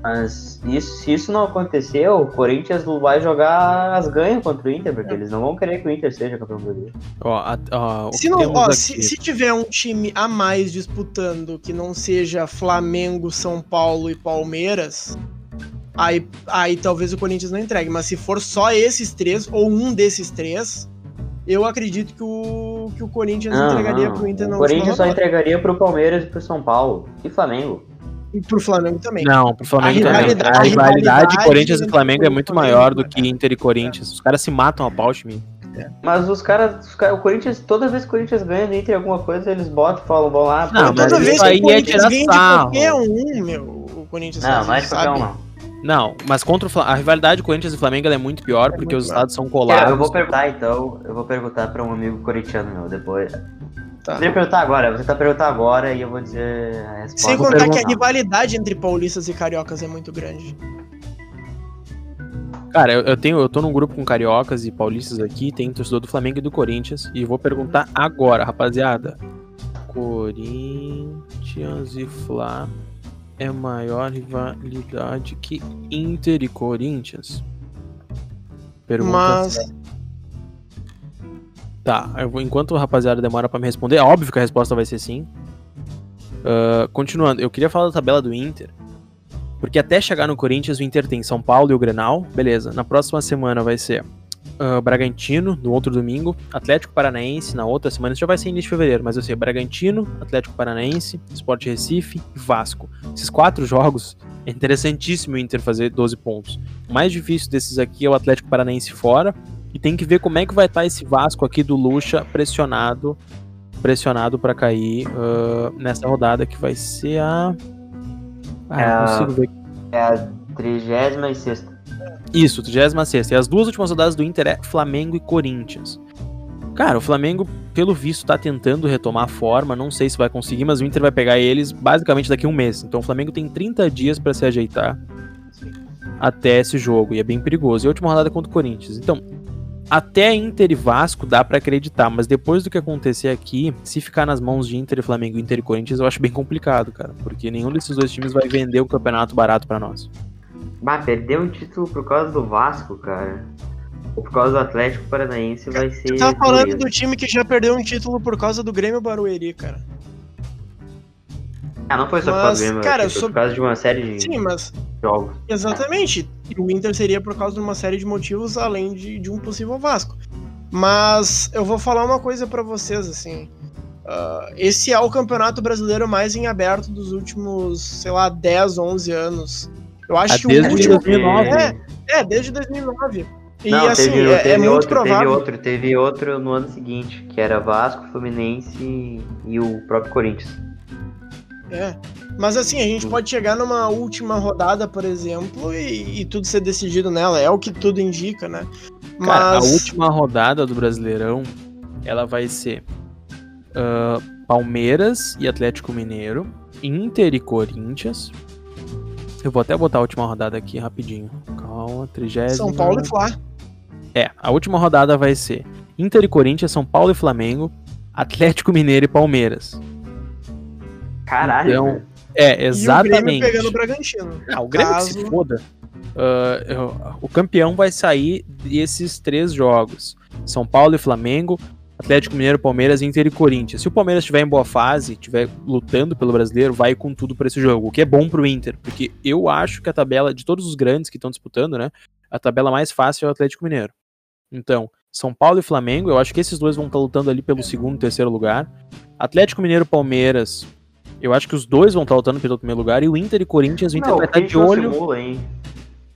mas isso, se isso não acontecer, o Corinthians vai jogar as ganhas contra o Inter, porque eles não vão querer que o Inter seja campeão brasileiro. ó, a- ó, o Se, não, ó, se, se tiver um time a mais disputando que não seja Flamengo, São Paulo e Palmeiras, aí, aí talvez o Corinthians não entregue. Mas se for só esses três, ou um desses três, eu acredito que o, que o Corinthians Não, entregaria não. pro Inter na o Corinthians só entregaria pro Palmeiras e pro São Paulo. E Flamengo. E pro Flamengo também. Não, pro Flamengo A também. rivalidade- A a rivalidade Corinthians e Flamengo é muito Flamengo, maior do que Inter e Corinthians. Os caras se matam a pau, time. Mas os caras, os caras- o Corinthians, toda vez que o Corinthians ganha do Inter alguma coisa, eles botam e falam, vão lá. Não, Toda mas vez que aí o é Corinthians tirar ganha de qualquer um, meu, o Corinthians Não, faz não é sabe? não. Não, mas contra o a rivalidade Corinthians e Flamengo ela é muito pior porque muito os estados são É, colados. eu vou perguntar então, eu vou perguntar pra um amigo corintiano meu depois. Tá. Você perguntar agora, você tá perguntar agora e eu vou dizer a resposta. Sem contar que a rivalidade entre paulistas e cariocas é muito grande. Cara, eu, eu tenho, eu tô num grupo com cariocas e paulistas aqui, tem torcedor do Flamengo e do Corinthians, e vou perguntar agora, rapaziada. Corinthians e Fla é maior rivalidade que Inter e Corinthians? Pergunta Mas Tá, eu enquanto o rapaziada demora pra me responder, é óbvio que a resposta vai ser sim. Ah, continuando, eu queria falar da tabela do Inter. Porque até chegar no Corinthians, o Inter tem São Paulo e o Grenal. Beleza, na próxima semana vai ser ah, Bragantino, no outro domingo. Atlético Paranaense, na outra semana. Isso já vai ser início de fevereiro, mas vai ser Bragantino, Atlético Paranaense, Sport Recife e Vasco. Esses quatro jogos, é interessantíssimo o Inter fazer 12 pontos. O mais difícil desses aqui é o Atlético Paranaense fora. E tem que ver como é que vai estar esse Vasco aqui do Lucha pressionado pressionado para cair ah, nessa rodada que vai ser a. Ah, É consigo ver. É a 36 Isso, 36. E as duas últimas rodadas do Inter é Flamengo e Corinthians. Cara, o Flamengo, pelo visto, tá tentando retomar a forma. Não sei se vai conseguir, mas o Inter vai pegar eles basicamente daqui a um mês. Então o Flamengo tem 30 dias para se ajeitar. até esse jogo, e é bem perigoso. E a última rodada é contra o Corinthians. Então, até Inter e Vasco dá para acreditar, mas depois do que acontecer aqui, se ficar nas mãos de Inter e Flamengo, Inter e Corinthians, eu acho bem complicado, cara, porque nenhum desses dois times vai vender o campeonato barato para nós. Bah, perder um título por causa do Vasco, cara. Ou por causa do Atlético Paranaense vai ser. Você tá falando do time que já perdeu um título por causa do Grêmio Barueri, cara. Ah, não foi só por causa do Grêmio, cara, foi por causa de uma série de Sim, mas... jogos. Exatamente. O Inter seria por causa de uma série de motivos além de, de um possível Vasco. Mas eu vou falar uma coisa para vocês, assim. Uh, esse é o campeonato brasileiro mais em aberto dos últimos, sei lá, 10, 11 anos. Eu acho Ah, que desde o último. 2009. É, é, desde 2009. E Não, assim, teve, é, teve é muito outro, provável. Teve outro, teve outro no ano seguinte, que era Vasco, Fluminense e o próprio Corinthians. É. Mas assim, a gente pode chegar numa última rodada, por exemplo, e, e tudo ser decidido nela. É o que tudo indica, né? Mas. Cara, a última rodada do Brasileirão, ela vai ser ah, Palmeiras e Atlético Mineiro, Inter e Corinthians. Eu vou até botar a última rodada aqui rapidinho. Calma, 30. São Paulo e Flá. É, a última rodada vai ser Inter e Corinthians, São Paulo e Flamengo, Atlético Mineiro e Palmeiras. Caralho. Então. É, E o Grêmio exatamente. pegando o Bragantino. Ah, o Grêmio que se Caso- foda. Eu- o campeão vai sair desses três jogos: São Paulo e Flamengo, Atlético Mineiro, Palmeiras, Inter e Corinthians. Se o Palmeiras estiver em boa fase, estiver lutando pelo brasileiro, vai com tudo para esse jogo, o que é bom pro Inter, porque eu acho que a tabela de todos os grandes que estão disputando, né, a tabela mais fácil é o Atlético Mineiro. Então, São Paulo e Flamengo, eu acho que esses dois vão estar lutando ali pelo segundo e terceiro lugar. Atlético Mineiro, Palmeiras, eu acho que os dois vão estar lutando pelo primeiro lugar e o Inter e Corinthians, o Inter Não, vai o estar de olho. simula, hein?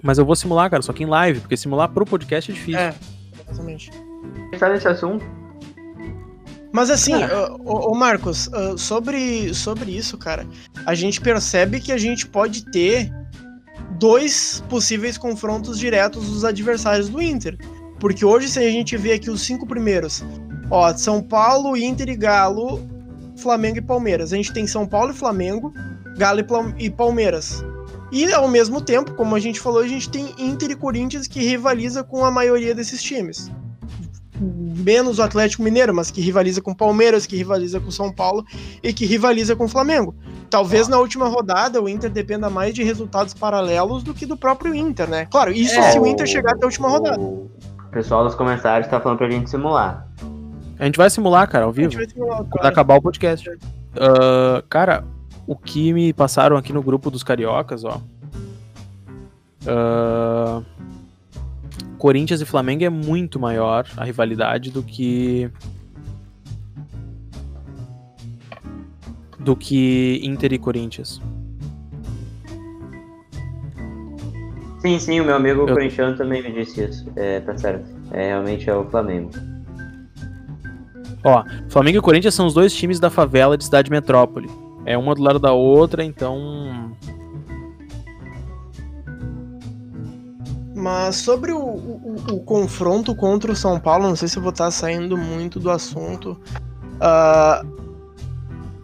Mas eu vou simular, cara, só que em live, porque simular pro podcast é difícil. É, exatamente. Tá nesse assunto? Mas assim, Cara. ô, Marcos, sobre, sobre isso, cara, a gente percebe que a gente pode ter dois possíveis confrontos diretos dos adversários do Inter. Porque hoje, se a gente vê aqui os cinco primeiros, ó, São Paulo, Inter e Galo, Flamengo e Palmeiras. A gente tem São Paulo e Flamengo, Galo e Palmeiras. E ao mesmo tempo, como a gente falou, a gente tem Inter e Corinthians que rivaliza com a maioria desses times menos o Atlético Mineiro, mas que rivaliza com o Palmeiras, que rivaliza com São Paulo e que rivaliza com o Flamengo. Talvez na última rodada o Inter dependa mais de resultados paralelos do que do próprio Inter, né? Claro, isso É, se o Inter chegar até a última rodada. O pessoal nos comentários tá falando pra gente simular. A gente vai simular, cara, ao A vivo, gente vai simular, quando claro. acabar o podcast. Ah, cara, o que me passaram aqui no grupo dos cariocas, ó. Ah, Corinthians e Flamengo é muito maior a rivalidade do que. Do que Inter e Corinthians. Sim, sim, o meu amigo Eu- corintiano também me disse isso. É, tá certo. É, realmente é o Flamengo. Ó, Flamengo e Corinthians são os dois times da favela de cidade metrópole. É uma do lado da outra, então. Mas sobre o, o- o- confronto contra o São Paulo, não sei se eu vou estar saindo muito do assunto. ah,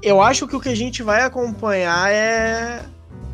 eu acho que o que a gente vai acompanhar é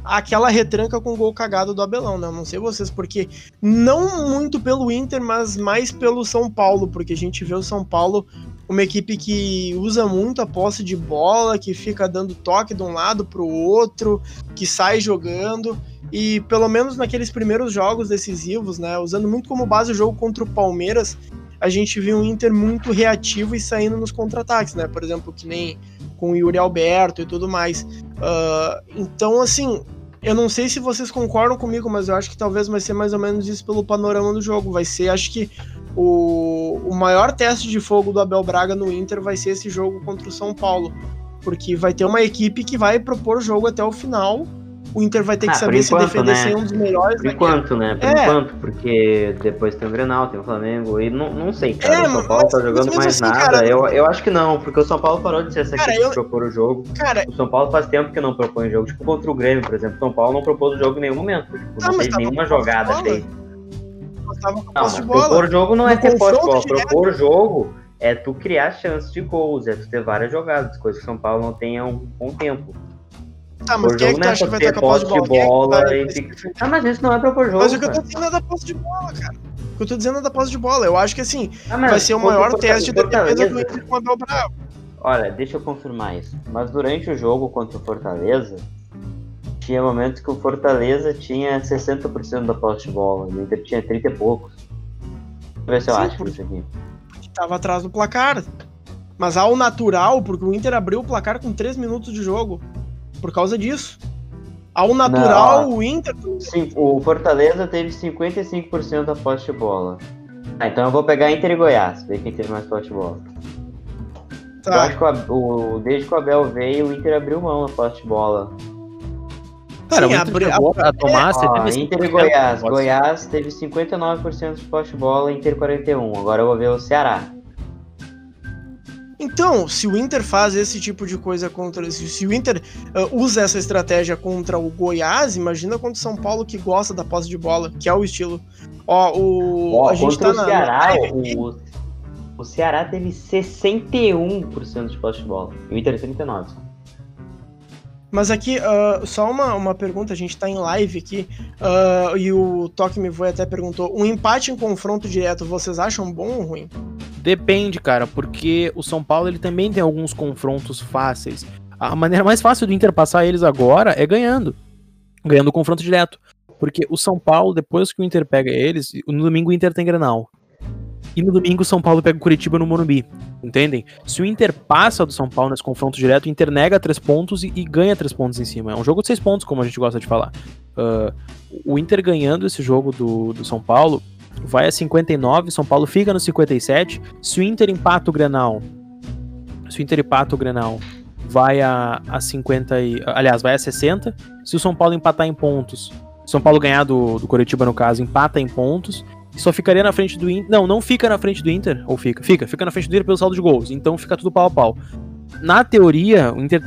aquela retranca com o gol cagado do Abelão, né? Eu não sei vocês, porque não muito pelo Inter, mas mais pelo São Paulo, porque a gente vê o São Paulo uma equipe que usa muito a posse de bola, que fica dando toque de um lado para o outro, que sai jogando. E pelo menos naqueles primeiros jogos decisivos, né, usando muito como base o jogo contra o Palmeiras, a gente viu um Inter muito reativo e saindo nos contra-ataques, né? Por exemplo, que nem com o Yuri Alberto e tudo mais. Ah, então, assim, eu não sei se vocês concordam comigo, mas eu acho que talvez vai ser mais ou menos isso pelo panorama do jogo. Vai ser, acho que o, o maior teste de fogo do Abel Braga no Inter vai ser esse jogo contra o São Paulo. Porque vai ter uma equipe que vai propor jogo até o final. O Inter vai ter que Ah, saber se enquanto, defender né? sem um dos melhores. Por enquanto, né? Por É. enquanto, porque depois tem o Grenal, tem o Flamengo, e não, não sei, cara. É, o São Paulo mas- tá jogando mais assim, nada. cara, eu, eu acho que não, porque o São Paulo parou de ser essa Cara, equipe eu- que propor o jogo. Cara, O São Paulo faz tempo que não propõe jogo, tipo contra o Grêmio, por exemplo. O São Paulo não propôs o jogo em nenhum momento. Tipo, Ah, não mas fez nenhuma jogada feita. Tava com Não, posse de bola. propor jogo não é ter posse de bola. direto. Propor jogo é tu criar chances de gols, é tu ter várias jogadas, coisa que o São Paulo não tem há um bom tempo. Tá, mas quem é que tu é acha que vai ter com a posse de bola? de é bola vai- e defender? Ah, mas isso não é propor jogo. Mas o que eu tô dizendo é da posse de bola, cara. O que eu tô dizendo é da posse de bola. Eu acho que assim, Ah, vai ser o maior teste da defesa do Inter com o Abel Braga. Olha, deixa eu confirmar isso. Mas durante o jogo contra o Fortaleza, tinha momentos que o Fortaleza tinha 60% da posse de bola. O Inter tinha 30 e poucos. Deixa eu ver se eu Sim, acho por- isso aqui. que tava atrás do placar. Mas ao natural, porque o Inter abriu o placar com 3 minutos de jogo. Por causa disso. Ao natural, Não. o Inter. Sim, o Fortaleza teve 55% da posse de bola. Ah, então eu vou pegar Inter e Goiás, ver quem teve mais posse de bola. Eu Tá. acho que o, desde que o Abel veio, o Inter abriu mão da posse de bola. Cara, Sim, o Inter chegou a tomar Ó, 75% Inter e Goiás. Goiás teve 59% de posse de bola, Inter 41%. Agora eu vou ver o Ceará. Então, se o Inter faz esse tipo de coisa contra. Se, o Inter ah, usa essa estratégia contra o Goiás, imagina contra o São Paulo que gosta da posse de bola, que é o estilo. Ó, o. Ó, a gente tá o na. Ceará, na- o, o Ceará teve 61% de posse de bola. E o Inter 39%. Mas aqui, ah, só uma, uma pergunta, a gente tá em live aqui, ah, e o Toque Me Voe até perguntou: um empate em confronto direto, vocês acham bom ou ruim? Depende, cara, porque o São Paulo ele também tem alguns confrontos fáceis. A maneira mais fácil do Inter passar eles agora é ganhando. Ganhando o confronto direto. Porque o São Paulo, depois que o Inter pega eles, no domingo o Inter tem Granal. E no domingo São Paulo pega o Curitiba no Morumbi. Entendem? Se o Inter passa do São Paulo nesse confronto direto, o Inter nega três pontos e, e ganha três pontos em cima. É um jogo de seis pontos, como a gente gosta de falar. Ah, o Inter ganhando esse jogo do, do São Paulo vai a 59, São Paulo fica no 57. Se o Inter empata o Grenal, se o Inter empata o Grenal, vai a, a 50 e, aliás, vai a 60. Se o São Paulo empatar em pontos, São Paulo ganhar do, do Coritiba no caso, empata em pontos, só ficaria na frente do Inter. Não, não fica na frente do Inter, ou fica? Fica, fica na frente do Inter pelo saldo de gols. Então fica tudo pau a pau. Na teoria, o Inter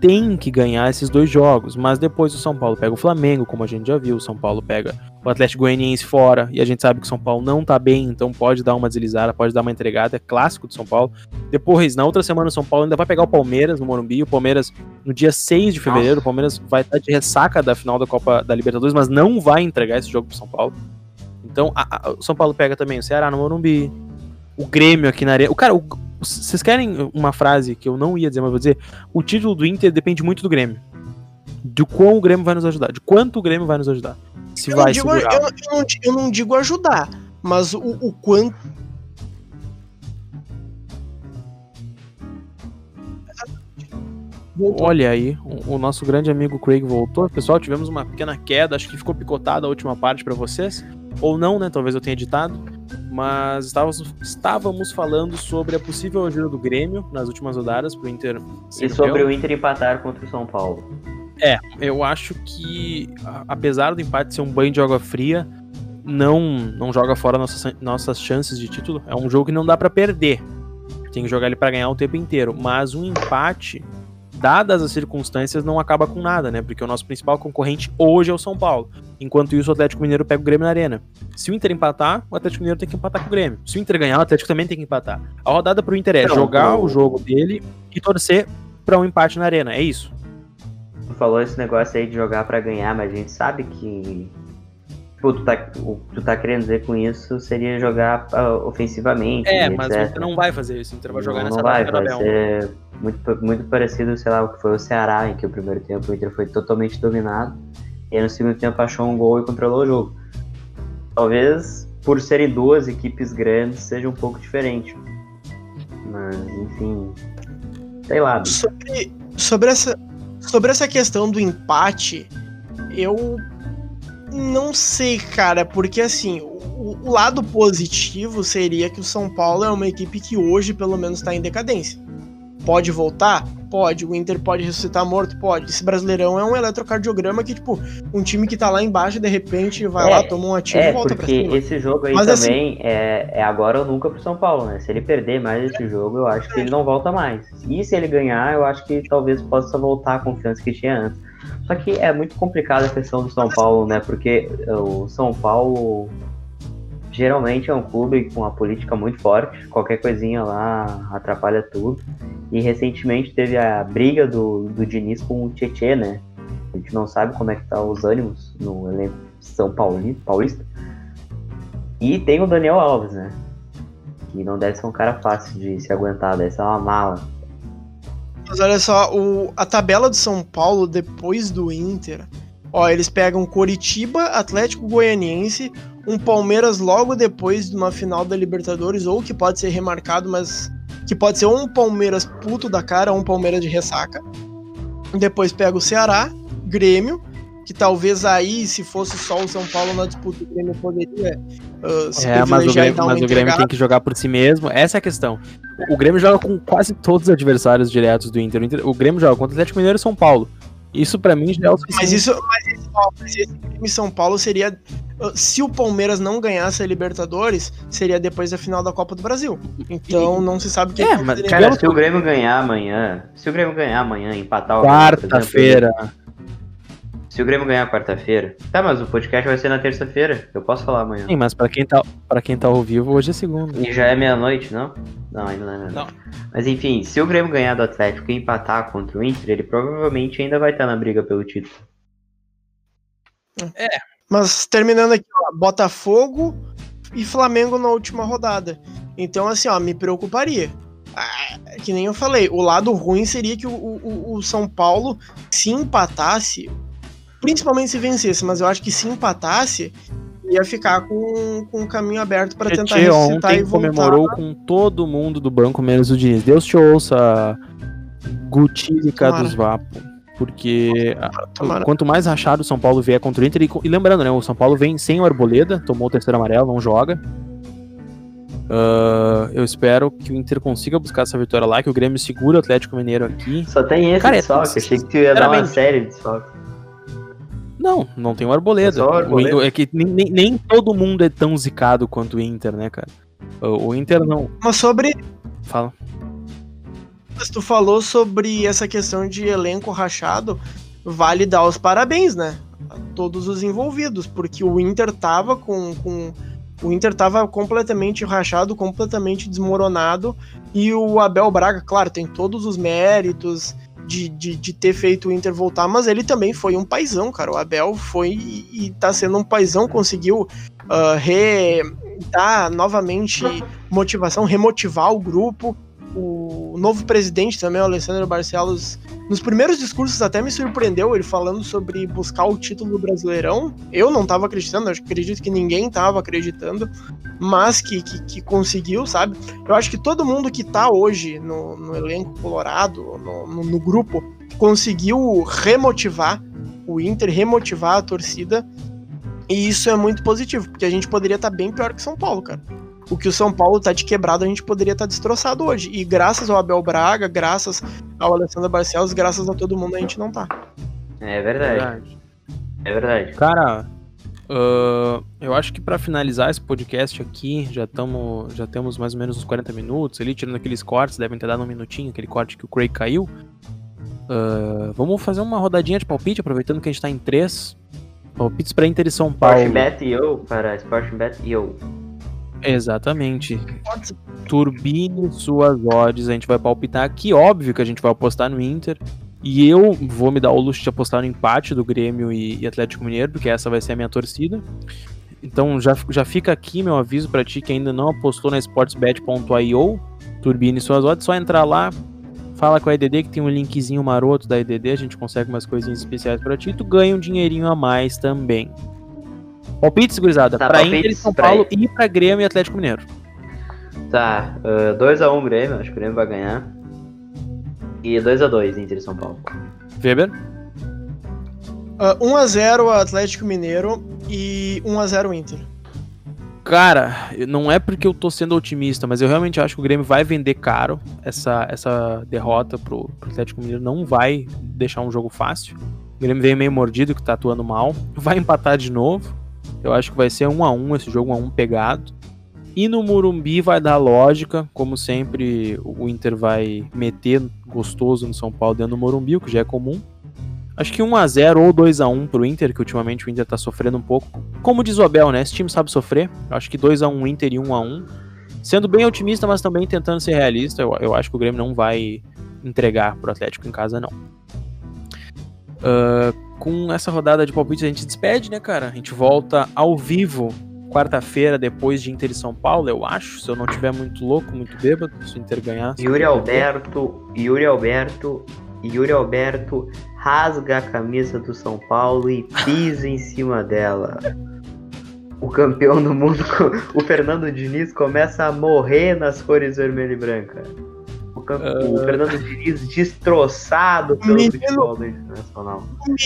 tem que ganhar esses dois jogos, mas depois o São Paulo pega o Flamengo, como a gente já viu, o São Paulo pega o Atlético Goianiense fora, e a gente sabe que o São Paulo não tá bem, então pode dar uma deslizada, pode dar uma entregada, é clássico do São Paulo. Depois, na outra semana, o São Paulo ainda vai pegar o Palmeiras no Morumbi, o Palmeiras no dia 6 de fevereiro, o Palmeiras vai estar de ressaca da final da Copa da Libertadores, mas não vai entregar esse jogo pro São Paulo. Então, a- a- o São Paulo pega também o Ceará no Morumbi, o Grêmio aqui na areia. O cara, o- vocês querem uma frase que eu não ia dizer, mas vou dizer? O título do Inter depende muito do Grêmio. De quão o Grêmio vai nos ajudar, de quanto o Grêmio vai nos ajudar. Se Eu vai digo, segurar. eu, eu não, eu não digo ajudar, mas o, o quanto. Voltou. Olha aí, o, o nosso grande amigo Craig voltou. Pessoal, tivemos uma pequena queda, acho que ficou picotada a última parte pra vocês. Ou não, né? Talvez eu tenha editado. Mas estávamos, estávamos falando sobre a possível ajuda do Grêmio nas últimas rodadas pro Inter ser E sobre o Inter empatar contra o São Paulo. Eu acho que, apesar do empate ser um banho de água fria, não, não joga fora nossas, nossas chances de título. É um jogo que não dá pra perder. Tem que jogar ele pra ganhar o tempo inteiro. Mas um empate, dadas as circunstâncias, não acaba com nada, né? Porque o nosso principal concorrente hoje é o São Paulo. Enquanto isso, o Atlético Mineiro pega o Grêmio na arena. Se o Inter empatar, o Atlético Mineiro tem que empatar com o Grêmio. Se o Inter ganhar, o Atlético também tem que empatar. A rodada pro Inter é Não, jogar o- o jogo dele e torcer pra um empate na arena. É isso. Tu falou esse negócio aí de jogar pra ganhar, mas a gente sabe que. Tipo, tu tá, o que tu tá querendo dizer com isso seria jogar ah, ofensivamente. É, mas o etc. Inter não vai fazer isso. O Inter vai jogar não, nessa não vai, vai ser muito, muito parecido, sei lá, o que foi o Ceará, em que o primeiro tempo o Inter foi totalmente dominado. E aí no segundo tempo achou um gol e controlou o jogo. Talvez por serem duas equipes grandes seja um pouco diferente. Mas, enfim. Sei lá. Sobre, sobre, essa, sobre essa questão do empate, eu não sei, cara, porque assim, o, o lado positivo seria que o São Paulo é uma equipe que hoje, pelo menos, tá em decadência. Pode voltar? Pode. O Inter pode ressuscitar morto? Pode. Esse brasileirão é um eletrocardiograma que, tipo, um time que tá lá embaixo, de repente, vai É, lá, toma um ativo É, e volta pra porque cima. esse jogo aí Mas, assim, também é, é agora ou nunca pro São Paulo, né? Se ele perder mais esse jogo, eu acho que ele não volta mais. E se ele ganhar, eu acho que talvez possa voltar a confiança que tinha antes. Só que é muito complicada a questão do São Paulo, né? Porque o São Paulo geralmente é um clube com uma política muito forte. Qualquer coisinha lá atrapalha tudo. E recentemente teve a briga do, do Diniz com o Tietê, né? A gente não sabe como é que tá os ânimos no elenco São Paulino, Paulista. E tem o Daniel Alves, né? Que não deve ser um cara fácil de se aguentar, deve ser uma mala. Mas olha só, o, a tabela do São Paulo depois do Inter. Ó, eles pegam Coritiba, Atlético Goianiense, um Palmeiras logo depois de uma final da Libertadores, ou que pode ser remarcado, mas que pode ser um Palmeiras puto da cara ou um Palmeiras de ressaca. Depois pega o Ceará, Grêmio, que talvez aí, se fosse só o São Paulo na disputa, o Grêmio poderia uh, se é, mas o Grêmio, mas o Grêmio tem que jogar por si mesmo. Essa é a questão. O Grêmio joga com quase todos os adversários diretos do Inter. O Grêmio joga contra o Atlético Mineiro e São Paulo. Isso para mim já é o suficiente. Mas isso, mas esse, mas esse Grêmio São Paulo seria se o Palmeiras não ganhasse a Libertadores, seria depois da final da Copa do Brasil. Então não se sabe quem é. Mas, cara, se o Grêmio ganhar amanhã, se o Grêmio ganhar amanhã, empatar o quarta-feira. Se o Grêmio ganhar quarta-feira. Tá, mas o podcast vai ser na terça-feira. Eu posso falar amanhã. Sim, mas para quem tá para quem tá ao vivo, hoje é segunda. E já é meia-noite, não? Não, ainda não é meia-noite. Mas enfim, se o Grêmio ganhar do Atlético e empatar contra o Inter, ele provavelmente ainda vai estar na briga pelo título. É, mas terminando aqui, ó, Botafogo e Flamengo na última rodada. Então, assim, ó, me preocuparia. Ah, que nem eu falei, o lado ruim seria que o, o, o, São Paulo, se empatasse, principalmente se vencesse, mas eu acho que se empatasse, ia ficar com, com o caminho aberto para tentar ressuscitar ontem e voltar. comemorou com todo mundo do banco, menos o Diniz. Deus te ouça, Gutírica dos Vapo. Porque Tomara. quanto mais rachado o São Paulo vier contra o Inter, e, e, lembrando, né, o São Paulo vem sem o Arboleda, tomou o terceiro amarelo, não joga. Uh, eu espero que o Inter consiga buscar essa vitória lá, que o Grêmio segura o Atlético Mineiro aqui. Só tem esse Cara, é desfalque, achei que tu ia dar uma série de desfalque. Não, não tem o Arboleda. É, o Arboleda. O, é que nem, nem, nem, todo mundo é tão zicado quanto o Inter, né, cara? O, o Inter não. Mas sobre. Fala. Mas tu falou sobre essa questão de elenco rachado, vale dar os parabéns, né? A todos os envolvidos, porque o Inter tava com, com o Inter tava completamente rachado, completamente desmoronado, e o Abel Braga, claro, tem todos os méritos de, de, de, ter feito o Inter voltar, mas ele também foi um paizão, cara. O Abel foi e, e tá sendo um paizão, conseguiu uh, re, dar novamente motivação, remotivar o grupo o novo presidente também, o Alessandro Barcelos, nos primeiros discursos até me surpreendeu ele falando sobre buscar o título do Brasileirão. Eu não estava acreditando, acredito que ninguém estava acreditando, mas que, que, que, conseguiu, sabe? Eu acho que todo mundo que está hoje no, no, elenco colorado, no, no, no grupo, conseguiu remotivar o Inter, remotivar a torcida. E isso é muito positivo, porque a gente poderia estar tá bem pior que São Paulo, cara o que o São Paulo tá de quebrado, a gente poderia estar tá destroçado hoje. E graças ao Abel Braga, graças ao Alessandro Barcelos, graças a todo mundo, a gente não tá. É verdade. É verdade. Cara, uh, eu acho que para finalizar esse podcast aqui, já, tamo, já temos mais ou menos uns 40 minutos ali, tirando aqueles cortes, devem ter dado um minutinho, aquele corte que o Craig caiu. Uh, vamos fazer uma rodadinha de palpite, aproveitando que a gente tá em três. Palpites para Inter e São Paulo. Sportbet e eu, para Sportbet e eu. Exatamente. Turbine suas odds. A gente vai palpitar aqui. Óbvio que a gente vai apostar no Inter. E eu vou me dar o luxo de apostar no empate do Grêmio e, Atlético Mineiro, porque essa vai ser a minha torcida. Então já, já fica aqui meu aviso para ti que ainda não apostou na sportsbet.io, turbine suas odds, só entrar lá, fala com a EDD que tem um linkzinho maroto da EDD, a gente consegue umas coisinhas especiais para ti, tu ganha um dinheirinho a mais também. Palpites, gurizada, tá, pra Inter, São Paulo pra... e pra Grêmio e Atlético Mineiro. Tá, 2x1 uh, um, Grêmio, acho que o Grêmio vai ganhar. E 2x2 Inter e São Paulo. Weber? Uh, 1x0 Atlético Mineiro e 1x0 Inter. Cara, não é porque eu tô sendo otimista, mas eu realmente acho que o Grêmio vai vender caro essa, essa derrota pro, pro Atlético Mineiro. Não vai deixar um jogo fácil. O Grêmio veio meio mordido, que tá atuando mal. Vai empatar de novo. Eu acho que vai ser um a um esse jogo, um a um pegado. E no Murumbi vai dar lógica, como sempre o Inter vai meter gostoso no São Paulo dentro do Morumbi, o que já é comum. Acho que 1 a 0 ou 2 a 1 pro Inter, que ultimamente o Inter tá sofrendo um pouco. Como diz o Abel, né? Esse time sabe sofrer. Acho que 2 a 1 Inter e 1 a 1 Sendo bem otimista, mas também tentando ser realista, eu, eu acho que o Grêmio não vai entregar pro Atlético em casa, não. Uh, com essa rodada de palpites a gente despede, né, cara? A gente volta ao vivo quarta-feira, depois de Inter e São Paulo, eu acho. Se eu não tiver muito louco, muito bêbado, se o Inter ganhar. Yuri Alberto, Yuri Alberto, Yuri Alberto rasga a camisa do São Paulo e pisa em cima dela. O campeão do mundo, o Fernando Diniz, começa a morrer nas cores vermelho e branca. O, uh... o Fernando Diniz destroçado pelo menino, futebol do Internacional.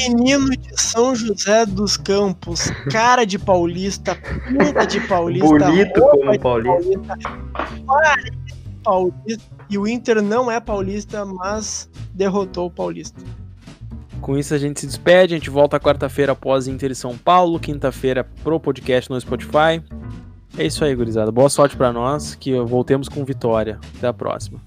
Menino de São José dos Campos, cara de paulista, puta de paulista. Bonito como paulista. paulista. paulista. E o Inter não é paulista, mas derrotou o paulista. Com isso a gente se despede, a gente volta quarta-feira após Inter e São Paulo, quinta-feira pro podcast no Spotify. É isso aí, gurizada. Boa sorte para nós, que voltemos com vitória. Até a próxima.